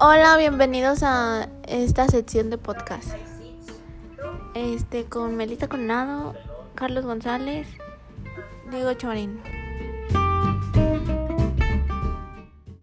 Hola, bienvenidos a esta sección de podcast. Este con Melita Conado, Carlos González, Diego Chorín.